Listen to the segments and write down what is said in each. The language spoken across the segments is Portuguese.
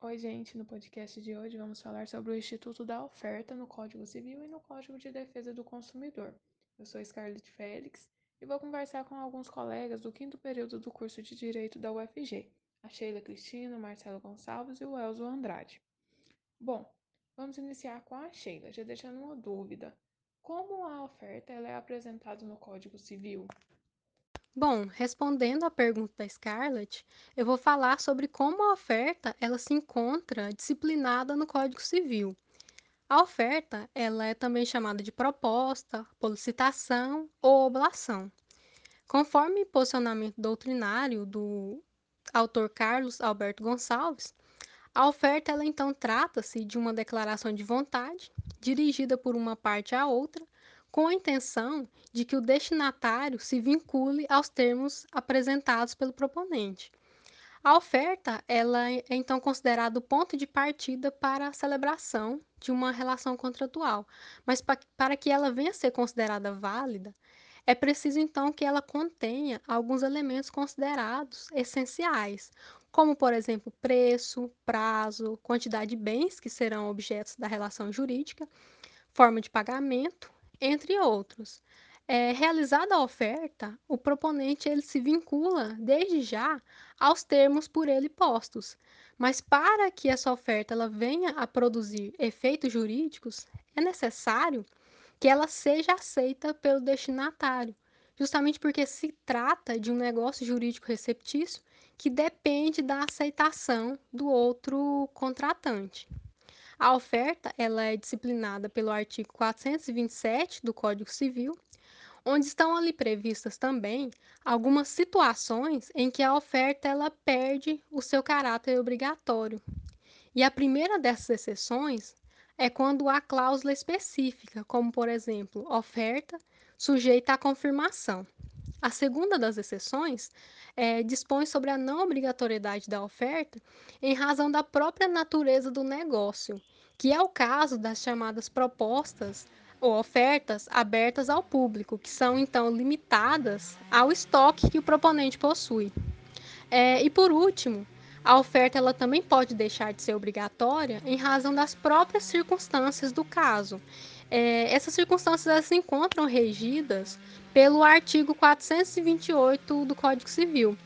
Oi, gente. No podcast de hoje vamos falar sobre o Instituto da Oferta no Código Civil e no Código de Defesa do Consumidor. Eu sou Scarlett Félix e vou conversar com alguns colegas do quinto período do curso de Direito da UFG, a Sheila Cristina, o Marcelo Gonçalves e o Elzo Andrade. Bom, vamos iniciar com a Sheila, já deixando uma dúvida. Como a oferta ela é apresentada no Código Civil? Bom, respondendo à pergunta da Scarlett, eu vou falar sobre como a oferta ela se encontra disciplinada no Código Civil. A oferta ela é também chamada de proposta, solicitação ou oblação. Conforme posicionamento doutrinário do autor Carlos Alberto Gonçalves, a oferta ela então trata-se de uma declaração de vontade dirigida por uma parte à outra com a intenção de que o destinatário se vincule aos termos apresentados pelo proponente. A oferta ela é então considerada o ponto de partida para a celebração de uma relação contratual, mas para que ela venha a ser considerada válida, é preciso então que ela contenha alguns elementos considerados essenciais, como por exemplo preço, prazo, quantidade de bens que serão objetos da relação jurídica forma de pagamento, entre outros. É, realizada a oferta, o proponente ele se vincula desde já aos termos por ele postos. Mas para que essa oferta ela venha a produzir efeitos jurídicos, é necessário que ela seja aceita pelo destinatário, justamente porque se trata de um negócio jurídico receptício que depende da aceitação do outro contratante. A oferta ela é disciplinada pelo artigo 427 do Código Civil, onde estão ali previstas também algumas situações em que a oferta ela perde o seu caráter obrigatório. E a primeira dessas exceções é quando há cláusula específica, como por exemplo, oferta sujeita à confirmação. A segunda das exceções é, dispõe sobre a não obrigatoriedade da oferta em razão da própria natureza do negócio, que é o caso das chamadas propostas ou ofertas abertas ao público, que são então limitadas ao estoque que o proponente possui. É, e por último, a oferta ela também pode deixar de ser obrigatória em razão das próprias circunstâncias do caso. É, essas circunstâncias se encontram regidas pelo artigo 428 do Código Civil.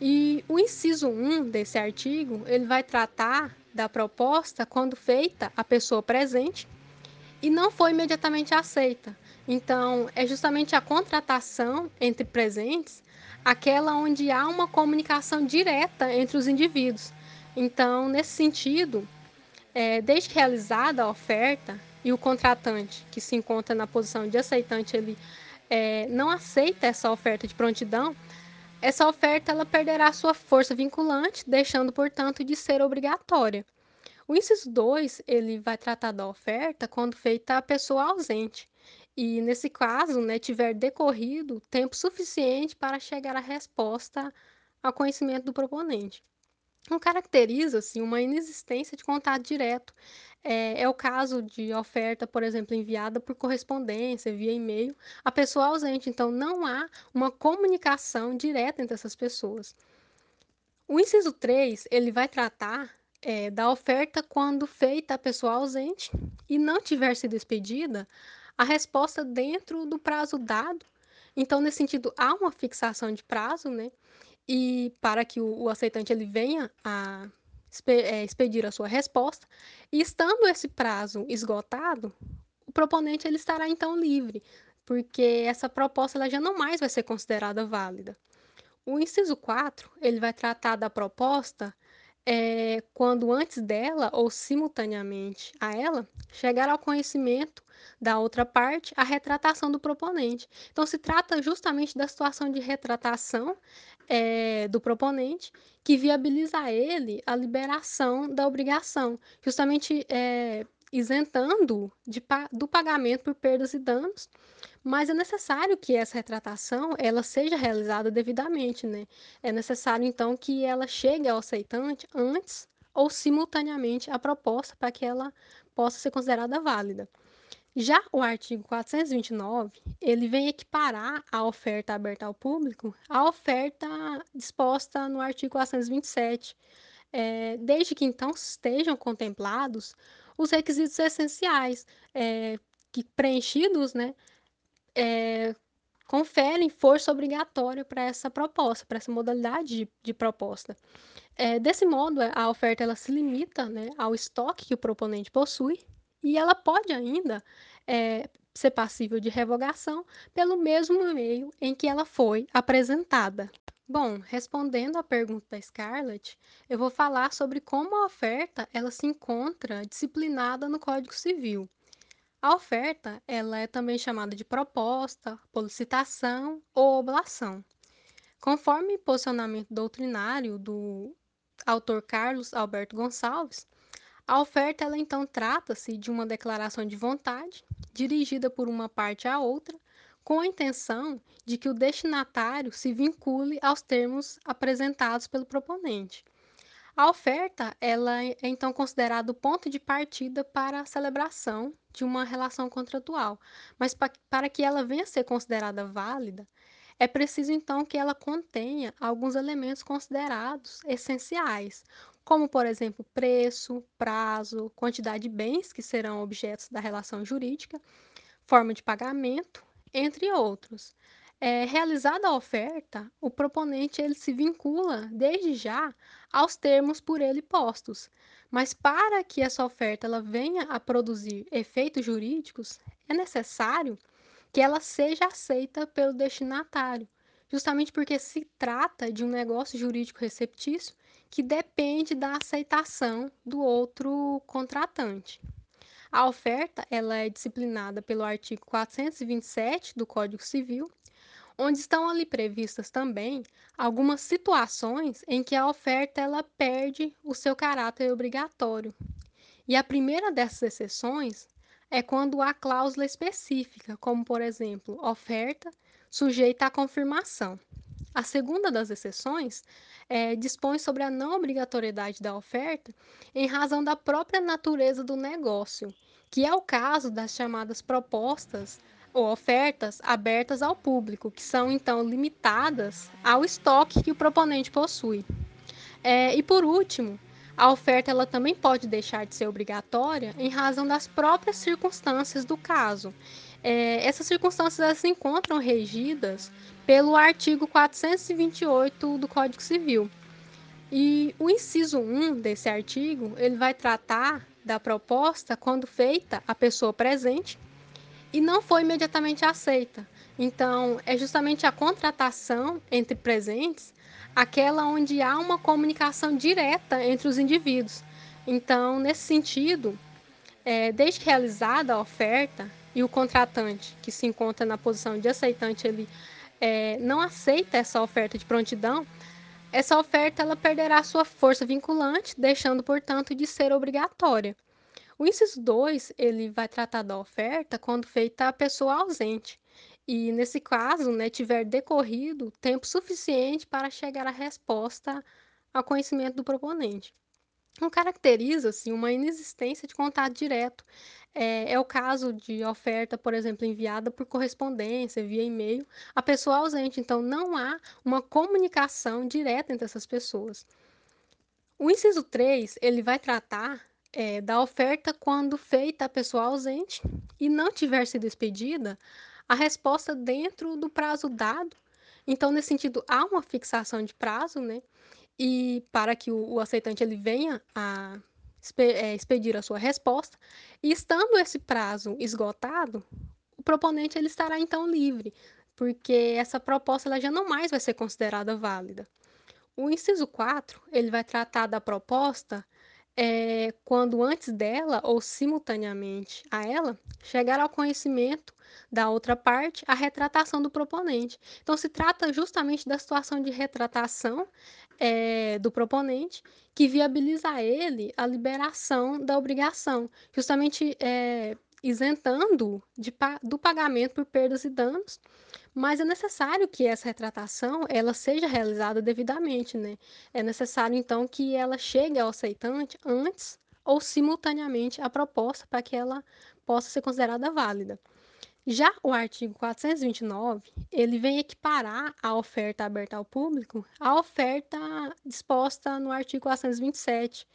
E o inciso 1 desse artigo, ele vai tratar da proposta quando feita a pessoa presente e não foi imediatamente aceita. Então, é justamente a contratação entre presentes aquela onde há uma comunicação direta entre os indivíduos. Então, nesse sentido, é, desde realizada a oferta e o contratante, que se encontra na posição de aceitante, ele é, não aceita essa oferta de prontidão, essa oferta ela perderá sua força vinculante, deixando, portanto, de ser obrigatória. O inciso 2, ele vai tratar da oferta quando feita a pessoa ausente. E nesse caso, né, tiver decorrido tempo suficiente para chegar à resposta ao conhecimento do proponente. Não caracteriza-se uma inexistência de contato direto. É, é, o caso de oferta, por exemplo, enviada por correspondência, via e-mail, a pessoa ausente. Então, não há uma comunicação direta entre essas pessoas. O inciso 3, ele vai tratar é, da oferta quando feita a pessoa ausente e não tiver sido expedida a resposta dentro do prazo dado. Então, nesse sentido, há uma fixação de prazo, né? E para que o, o aceitante ele venha a é, expedir a sua resposta, e estando esse prazo esgotado, o proponente ele estará então livre, porque essa proposta ela já não mais vai ser considerada válida. O inciso 4, ele vai tratar da proposta é, quando antes dela ou simultaneamente a ela chegar ao conhecimento da outra parte a retratação do proponente. Então, se trata justamente da situação de retratação é, do proponente que viabiliza a ele a liberação da obrigação, justamente é, isentando de, do pagamento por perdas e danos mas é necessário que essa retratação ela seja realizada devidamente, né? É necessário então que ela chegue ao aceitante antes ou simultaneamente à proposta para que ela possa ser considerada válida. Já o artigo 429, ele vem equiparar a oferta aberta ao público à oferta disposta no artigo 427, eh, desde que então estejam contemplados os requisitos essenciais, eh, que preenchidos, né, eh, conferem força obrigatória para essa proposta, para essa modalidade de de proposta. Eh, desse modo, a oferta ela se limita, né, ao estoque que o proponente possui e ela pode ainda, eh, ser passível de revogação pelo mesmo meio em que ela foi apresentada. Bom, respondendo à pergunta da Scarlett, eu vou falar sobre como a oferta ela se encontra disciplinada no Código Civil. A oferta, ela é também chamada de proposta, solicitação ou oblação. Conforme posicionamento doutrinário do autor Carlos Alberto Gonçalves, a oferta ela então trata-se de uma declaração de vontade dirigida por uma parte à outra, com a intenção de que o destinatário se vincule aos termos apresentados pelo proponente. A oferta, ela é então considerada o ponto de partida para a celebração de uma relação contratual, mas pa para que ela venha a ser considerada válida, é preciso então que ela contenha alguns elementos considerados essenciais, como por exemplo, preço, prazo, quantidade de bens que serão objetos da relação jurídica, forma de pagamento, entre outros. É, realizada a oferta, o proponente ele se vincula desde já aos termos por ele postos. Mas para que essa oferta ela venha a produzir efeitos jurídicos, é necessário que ela seja aceita pelo destinatário, justamente porque se trata de um negócio jurídico receptício que depende da aceitação do outro contratante. A oferta ela é disciplinada pelo artigo 427 do Código Civil, onde estão ali previstas também algumas situações em que a oferta ela perde o seu caráter obrigatório. E a primeira dessas exceções é quando há cláusula específica, como por exemplo, oferta sujeita à confirmação. A segunda das exceções é, dispõe sobre a não obrigatoriedade da oferta em razão da própria natureza do negócio, que é o caso das chamadas propostas ou ofertas abertas ao público, que são então limitadas ao estoque que o proponente possui. É, e por último, a oferta ela também pode deixar de ser obrigatória em razão das próprias circunstâncias do caso. É, essas circunstâncias se encontram regidas pelo artigo 428 do Código Civil. E o inciso 1 desse artigo, ele vai tratar da proposta quando feita à pessoa presente e não foi imediatamente aceita. Então, é justamente a contratação entre presentes aquela onde há uma comunicação direta entre os indivíduos. Então, nesse sentido, é, desde realizada a oferta e o contratante, que se encontra na posição de aceitante, ele é, não aceita essa oferta de prontidão, essa oferta ela perderá sua força vinculante, deixando, portanto, de ser obrigatória. O inciso 2, ele vai tratar da oferta quando feita a pessoa ausente. E nesse caso, né, tiver decorrido tempo suficiente para chegar à resposta ao conhecimento do proponente. Não caracteriza-se uma inexistência de contato direto. É, é, o caso de oferta, por exemplo, enviada por correspondência, via e-mail, a pessoa ausente. Então, não há uma comunicação direta entre essas pessoas. O inciso 3, ele vai tratar é, da oferta quando feita a pessoa ausente e não tiver sido expedida a resposta dentro do prazo dado. Então, nesse sentido, há uma fixação de prazo, né? E para que o, o aceitante ele venha a expedir a sua resposta, e estando esse prazo esgotado, o proponente ele estará então livre, porque essa proposta ela já não mais vai ser considerada válida. O inciso 4, ele vai tratar da proposta é, quando antes dela ou simultaneamente a ela chegar ao conhecimento da outra parte a retratação do proponente. Então, se trata justamente da situação de retratação é, do proponente que viabiliza a ele a liberação da obrigação, justamente é, isentando de, do pagamento por perdas e danos mas é necessário que essa retratação ela seja realizada devidamente, né? É necessário então que ela chegue ao aceitante antes ou simultaneamente à proposta para que ela possa ser considerada válida. Já o artigo 429, ele vem equiparar a oferta aberta ao público à oferta disposta no artigo 427,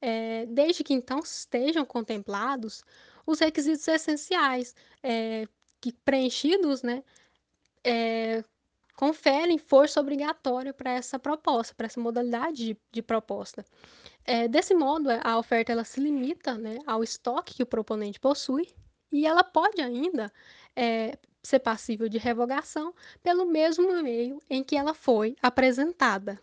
eh, desde que então estejam contemplados os requisitos essenciais, eh, que preenchidos, né, eh, conferem força obrigatória para essa proposta, para essa modalidade de, de proposta. É, desse modo, a oferta ela se limita né, ao estoque que o proponente possui e ela pode ainda é, ser passível de revogação pelo mesmo meio em que ela foi apresentada.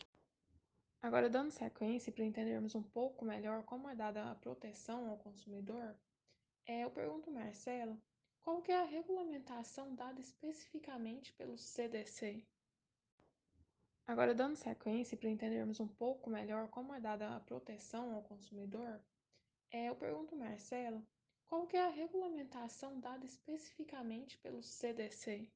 Agora, dando sequência para entendermos um pouco melhor como é dada a proteção ao consumidor, é, eu pergunto Marcelo, qual que é a regulamentação dada especificamente pelo CDC? Agora, dando sequência para entendermos um pouco melhor como é dada a proteção ao consumidor, é, eu pergunto Marcelo, qual que é a regulamentação dada especificamente pelo CDC?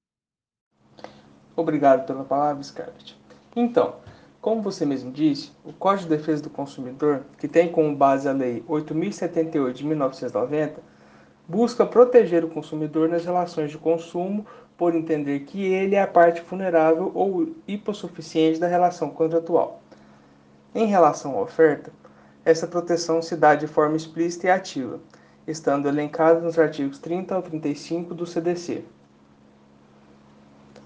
Obrigado pela palavra, Scarlett. Então, como você mesmo disse, o Código de Defesa do Consumidor, que tem como base a Lei 8078 de 1990, busca proteger o consumidor nas relações de consumo por entender que ele é a parte vulnerável ou hipossuficiente da relação contratual. Em relação à oferta, essa proteção se dá de forma explícita e ativa, estando elencada nos artigos 30 ao 35 do CDC.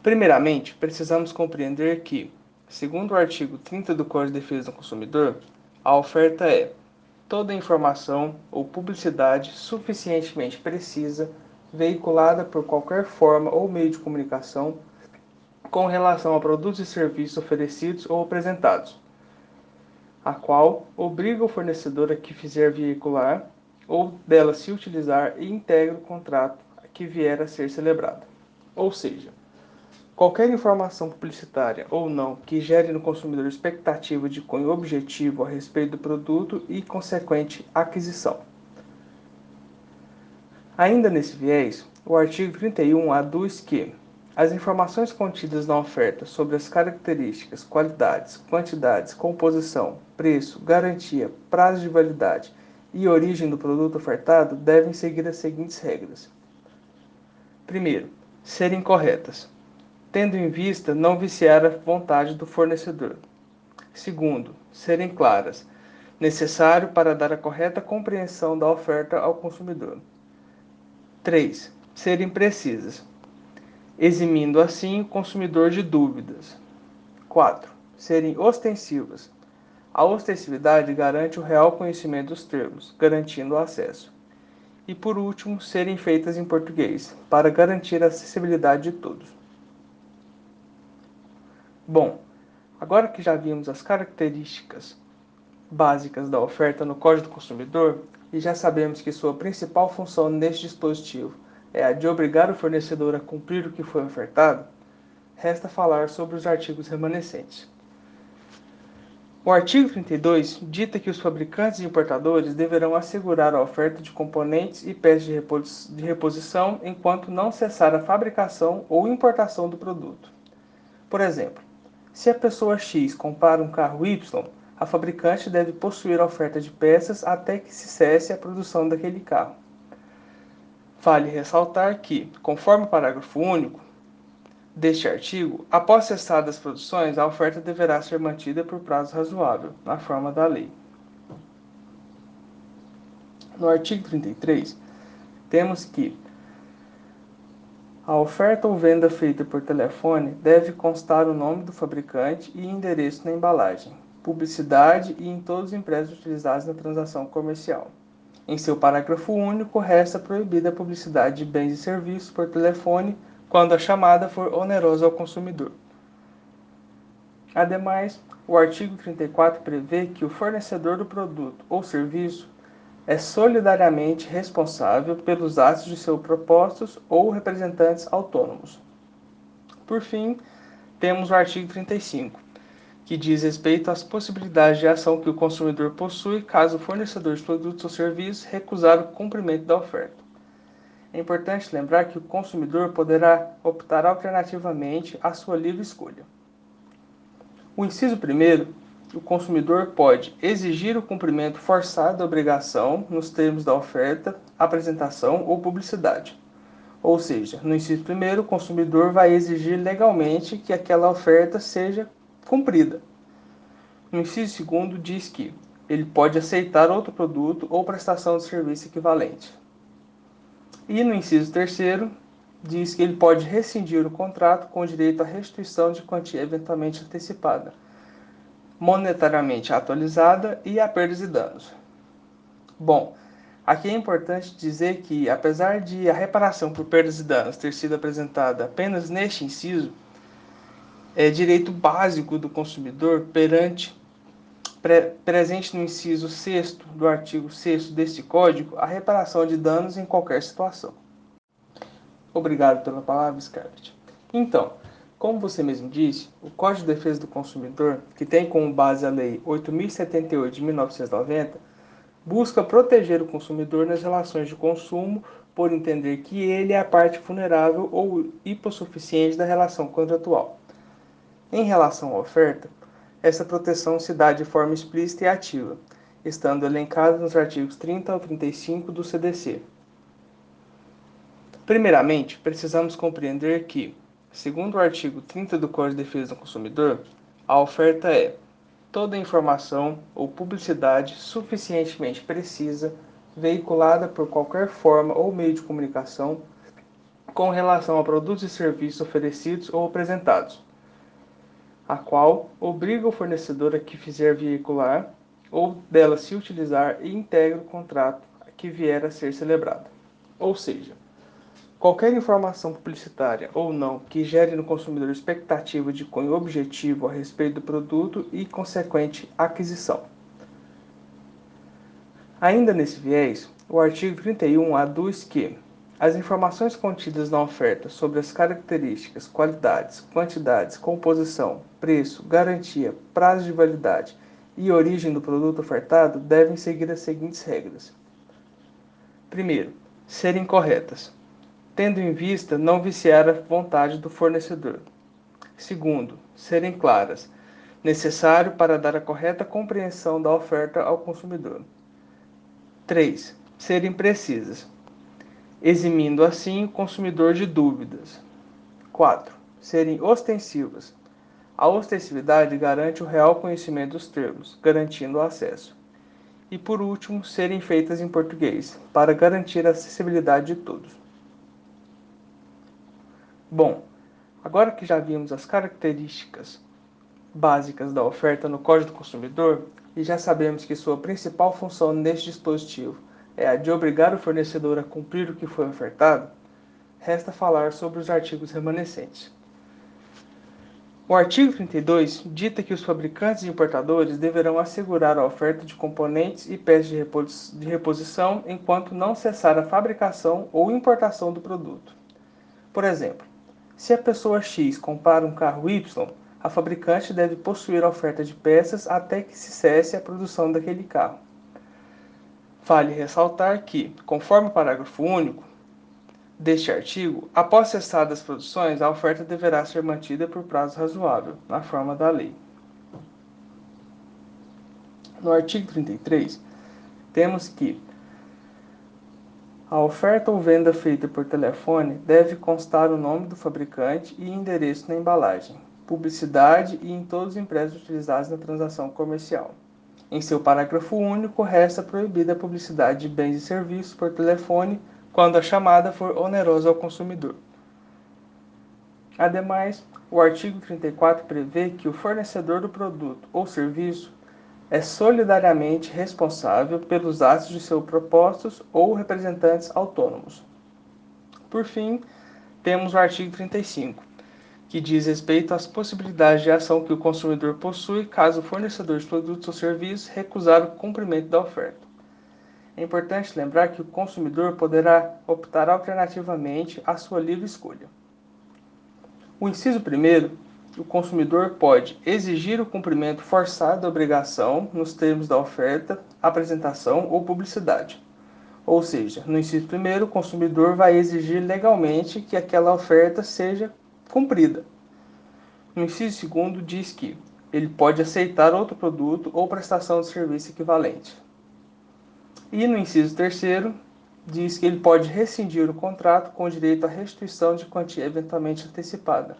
Primeiramente, precisamos compreender que, segundo o artigo 30 do Código de Defesa do Consumidor, a oferta é toda informação ou publicidade suficientemente precisa veiculada por qualquer forma ou meio de comunicação com relação a produtos e serviços oferecidos ou apresentados, a qual obriga o fornecedor a que fizer veicular ou dela se utilizar e integra o contrato que vier a ser celebrado. Ou seja, qualquer informação publicitária ou não que gere no consumidor expectativa de cunho objetivo a respeito do produto e consequente aquisição. Ainda nesse viés, o artigo 31 aduz que as informações contidas na oferta sobre as características, qualidades, quantidades, composição, preço, garantia, prazo de validade e origem do produto ofertado devem seguir as seguintes regras. Primeiro, serem corretas, tendo em vista não viciar a vontade do fornecedor. Segundo, serem claras, necessário para dar a correta compreensão da oferta ao consumidor. 3. Serem precisas, eximindo assim o consumidor de dúvidas. 4. Serem ostensivas. A ostensividade garante o real conhecimento dos termos, garantindo o acesso. E por último, serem feitas em português, para garantir a acessibilidade de todos. Bom, agora que já vimos as características básicas da oferta no Código do Consumidor, e já sabemos que sua principal função neste dispositivo é a de obrigar o fornecedor a cumprir o que foi ofertado, resta falar sobre os artigos remanescentes. O artigo 32 dita que os fabricantes e importadores deverão assegurar a oferta de componentes e peças de reposição enquanto não cessar a fabricação ou importação do produto. Por exemplo, se a pessoa X comprar um carro Y, a fabricante deve possuir a oferta de peças até que se cesse a produção daquele carro. Vale ressaltar que, conforme o parágrafo único deste artigo, após cessadas as produções, a oferta deverá ser mantida por prazo razoável, na forma da lei. No artigo 33, temos que a oferta ou venda feita por telefone deve constar o nome do fabricante e endereço na embalagem publicidade e em todos os impressos utilizados na transação comercial. Em seu parágrafo único, resta proibida a publicidade de bens e serviços por telefone quando a chamada for onerosa ao consumidor. Ademais, o artigo 34 prevê que o fornecedor do produto ou serviço é solidariamente responsável pelos atos de seus propostos ou representantes autônomos. Por fim, temos o artigo 35, que diz respeito às possibilidades de ação que o consumidor possui caso o fornecedor de produtos ou serviços recusar o cumprimento da oferta. É importante lembrar que o consumidor poderá optar alternativamente à sua livre escolha. O inciso primeiro, o consumidor pode exigir o cumprimento forçado da obrigação nos termos da oferta, apresentação ou publicidade. Ou seja, no inciso primeiro, o consumidor vai exigir legalmente que aquela oferta seja cumprida. No inciso segundo, diz que ele pode aceitar outro produto ou prestação de serviço equivalente. E no inciso terceiro, diz que ele pode rescindir o contrato com direito à restituição de quantia eventualmente antecipada, monetariamente atualizada e a perdas e danos. Bom, aqui é importante dizer que, apesar de a reparação por perdas e danos ter sido apresentada apenas neste inciso, é direito básico do consumidor perante pre presente no inciso 6 do artigo 6 deste Código a reparação de danos em qualquer situação. Obrigado pela palavra, Scarlett. Então, como você mesmo disse, o Código de Defesa do Consumidor, que tem como base a Lei 8.078 de 1990, busca proteger o consumidor nas relações de consumo por entender que ele é a parte vulnerável ou hipossuficiente da relação contratual. Em relação à oferta, essa proteção se dá de forma explícita e ativa, estando elencada nos artigos 30 ao 35 do CDC. Primeiramente, precisamos compreender que, segundo o artigo 30 do Código de Defesa do Consumidor, a oferta é toda informação ou publicidade suficientemente precisa veiculada por qualquer forma ou meio de comunicação com relação a produtos e serviços oferecidos ou apresentados, a qual obriga o fornecedor a que fizer veicular ou dela se utilizar e integra o contrato que vier a ser celebrado. Ou seja, Qualquer informação publicitária ou não que gere no consumidor expectativa de cunho objetivo a respeito do produto e consequente aquisição. Ainda nesse viés, o artigo 31 aduz que as informações contidas na oferta sobre as características, qualidades, quantidades, composição, preço, garantia, prazo de validade e origem do produto ofertado devem seguir as seguintes regras. Primeiro, serem corretas tendo em vista não viciar a vontade do fornecedor. Segundo, serem claras, necessário para dar a correta compreensão da oferta ao consumidor. 3. Serem precisas, eximindo assim o consumidor de dúvidas. 4. Serem ostensivas. A ostensividade garante o real conhecimento dos termos, garantindo o acesso. E por último, serem feitas em português, para garantir a acessibilidade de todos. Bom, agora que já vimos as características básicas da oferta no Código do Consumidor e já sabemos que sua principal função neste dispositivo é a de obrigar o fornecedor a cumprir o que foi ofertado, resta falar sobre os artigos remanescentes. O artigo 32 dita que os fabricantes e importadores deverão assegurar a oferta de componentes e peças de reposição enquanto não cessar a fabricação ou importação do produto. Por exemplo, se a pessoa X compara um carro Y, a fabricante deve possuir a oferta de peças até que se cesse a produção daquele carro. Vale ressaltar que, conforme o parágrafo único deste artigo, após cessadas as produções, a oferta deverá ser mantida por prazo razoável, na forma da lei. No artigo 33, temos que a oferta ou venda feita por telefone deve constar o nome do fabricante e endereço na embalagem, publicidade e em todos os impressos utilizados na transação comercial. Em seu parágrafo único, resta proibida a publicidade de bens e serviços por telefone quando a chamada for onerosa ao consumidor. Ademais, o artigo 34 prevê que o fornecedor do produto ou serviço é solidariamente responsável pelos atos de seus propostos ou representantes autônomos. Por fim, temos o artigo 35, que diz respeito às possibilidades de ação que o consumidor possui caso o fornecedor de produtos ou serviços recusar o cumprimento da oferta. É importante lembrar que o consumidor poderá optar alternativamente à sua livre escolha. O inciso primeiro o consumidor pode exigir o cumprimento forçado da obrigação nos termos da oferta, apresentação ou publicidade. Ou seja, no inciso primeiro, o consumidor vai exigir legalmente que aquela oferta seja cumprida. No inciso segundo, diz que ele pode aceitar outro produto ou prestação de serviço equivalente. E no inciso terceiro, diz que ele pode rescindir o contrato com direito à restituição de quantia eventualmente antecipada,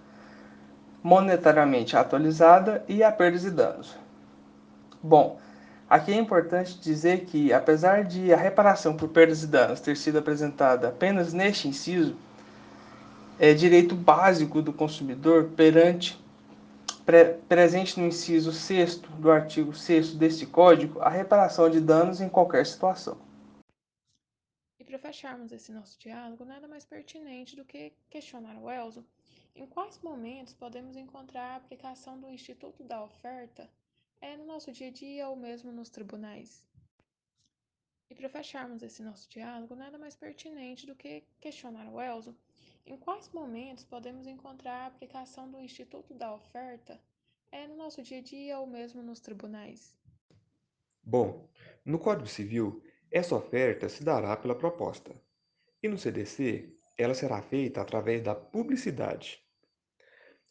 monetariamente atualizada e a perdas e danos. Bom, aqui é importante dizer que, apesar de a reparação por perdas e danos ter sido apresentada apenas neste inciso, é direito básico do consumidor perante pre, presente no inciso 6 do artigo 6 deste Código a reparação de danos em qualquer situação. E para fecharmos esse nosso diálogo, nada mais pertinente do que questionar o Elzo em quais momentos podemos encontrar a aplicação do Instituto da Oferta é no nosso dia a dia ou mesmo nos tribunais. E para fecharmos esse nosso diálogo, nada mais pertinente do que questionar o Elzo em quais momentos podemos encontrar a aplicação do Instituto da Oferta é no noso dia a dia ou mesmo nos tribunais? Bom, no Código Civil, essa oferta se dará pela proposta. E no CDC, ela será feita através da publicidade.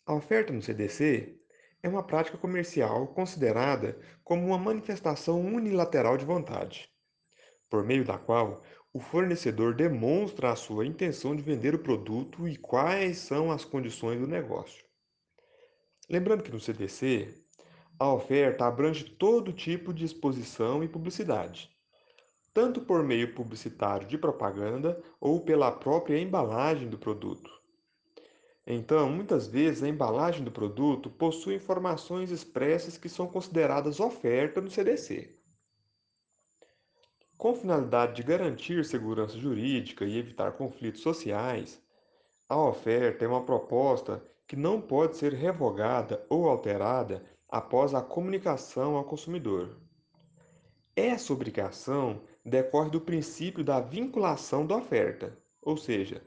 A oferta no CDC é uma prática comercial considerada como uma manifestação unilateral de vontade, por meio da qual o fornecedor demonstra a sua intenção de vender o produto e quais são as condições do negócio. Lembrando que no CDC, a oferta abrange todo tipo de exposição e publicidade, tanto por meio publicitário de propaganda ou pela própria embalagem do produto. Então, muitas vezes a embalagem do produto possui informações expressas que são consideradas oferta no CDC. Com finalidade de garantir segurança jurídica e evitar conflitos sociais, a oferta é uma proposta que não pode ser revogada ou alterada após a comunicação ao consumidor. Essa obrigação decorre do princípio da vinculação da oferta, ou seja,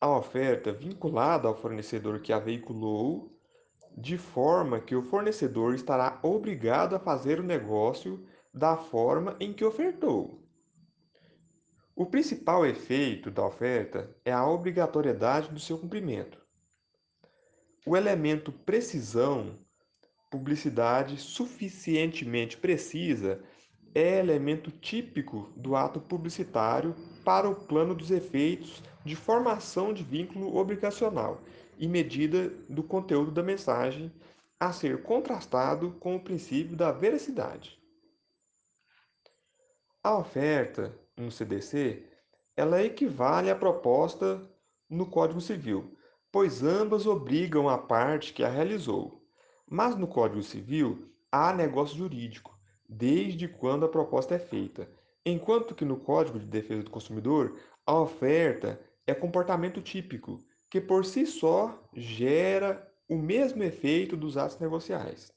a oferta vinculada ao fornecedor que a veiculou, de forma que o fornecedor estará obrigado a fazer o negócio da forma em que ofertou. O principal efeito da oferta é a obrigatoriedade do seu cumprimento. O elemento precisão, publicidade suficientemente precisa, é elemento típico do ato publicitário para o plano dos efeitos de formação de vínculo obrigacional e medida do conteúdo da mensagem a ser contrastado com o princípio da veracidade. A oferta no CDC, ela equivale à proposta no Código Civil, pois ambas obrigam a parte que a realizou. Mas no Código Civil há negócio jurídico, desde quando a proposta é feita, enquanto que no Código de Defesa do Consumidor a oferta é comportamento típico, que por si só gera o mesmo efeito dos atos negociais.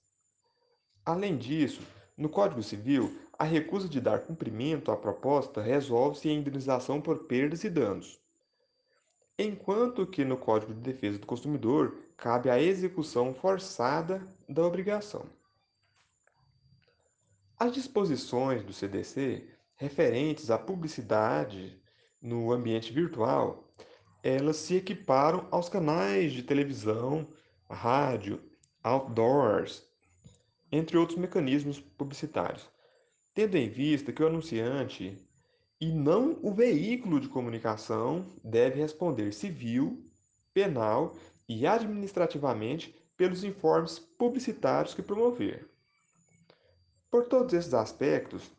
Além disso, no Código Civil, a recusa de dar cumprimento à proposta resolve-se em indenização por perdas e danos, enquanto que no Código de Defesa do Consumidor cabe a execução forçada da obrigação. As disposições do CDC referentes à publicidade no ambiente virtual, elas se equiparam aos canais de televisão, rádio, outdoors, entre outros mecanismos publicitários tendo em vista que o anunciante e não o veículo de comunicação deve responder civil, penal e administrativamente pelos informes publicitários que promover. Por todos esses aspectos,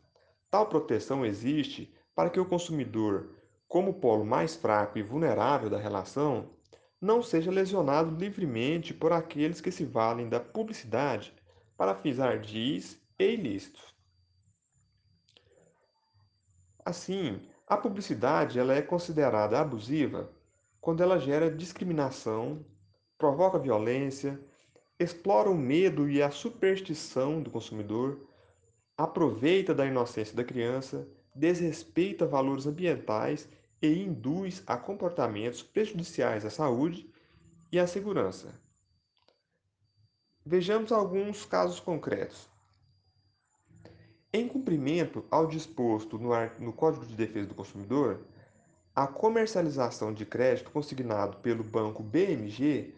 tal proteção existe para que o consumidor, como polo mais fraco e vulnerável da relação, não seja lesionado livremente por aqueles que se valem da publicidade para fins ardis e ilícitos. Assim, a publicidade ela é considerada abusiva quando ela gera discriminação, provoca violência, explora o medo e a superstição do consumidor, aproveita da inocência da criança, desrespeita valores ambientais e induz a comportamentos prejudiciais à saúde e à segurança. Vejamos alguns casos concretos. Em cumprimento ao disposto no, no Código de Defesa do Consumidor, a comercialização de crédito consignado pelo banco BMG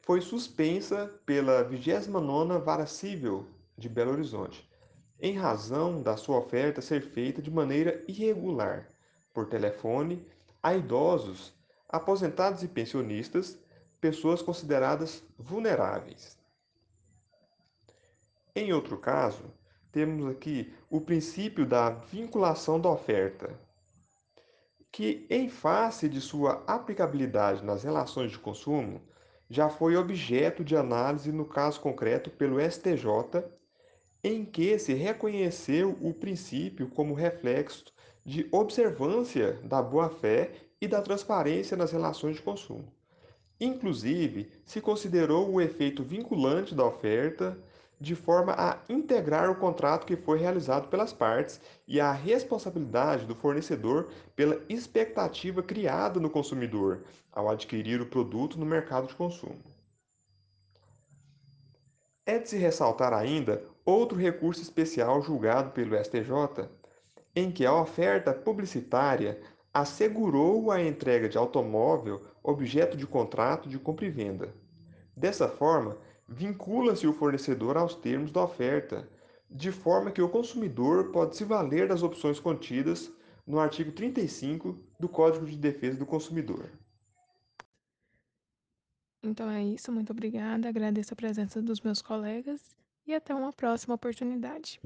foi suspensa pela 29ª Vara Civil de Belo Horizonte, em razão da sua oferta ser feita de maneira irregular, por telefone a idosos, aposentados e pensionistas, pessoas consideradas vulneráveis. Em outro caso, temos aqui o princípio da vinculação da oferta, que, em face de sua aplicabilidade nas relações de consumo, já foi objeto de análise no caso concreto pelo STJ, em que se reconheceu o princípio como reflexo de observância da boa-fé e da transparência nas relações de consumo. Inclusive, se considerou o efeito vinculante da oferta de forma a integrar o contrato que foi realizado pelas partes e a responsabilidade do fornecedor pela expectativa criada no consumidor ao adquirir o produto no mercado de consumo. É de se ressaltar ainda outro recurso especial julgado pelo STJ, em que a oferta publicitária assegurou a entrega de automóvel objeto de contrato de compra e venda. Dessa forma, vincula-se o fornecedor aos termos da oferta, de forma que o consumidor pode se valer das opções contidas no artigo 35 do Código de Defesa do Consumidor. Então é isso, muito obrigada, agradeço a presença dos meus colegas e até uma próxima oportunidade.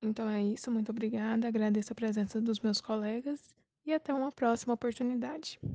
Então é isso, muito obrigada, agradeço a presença dos meus colegas e até uma próxima oportunidade.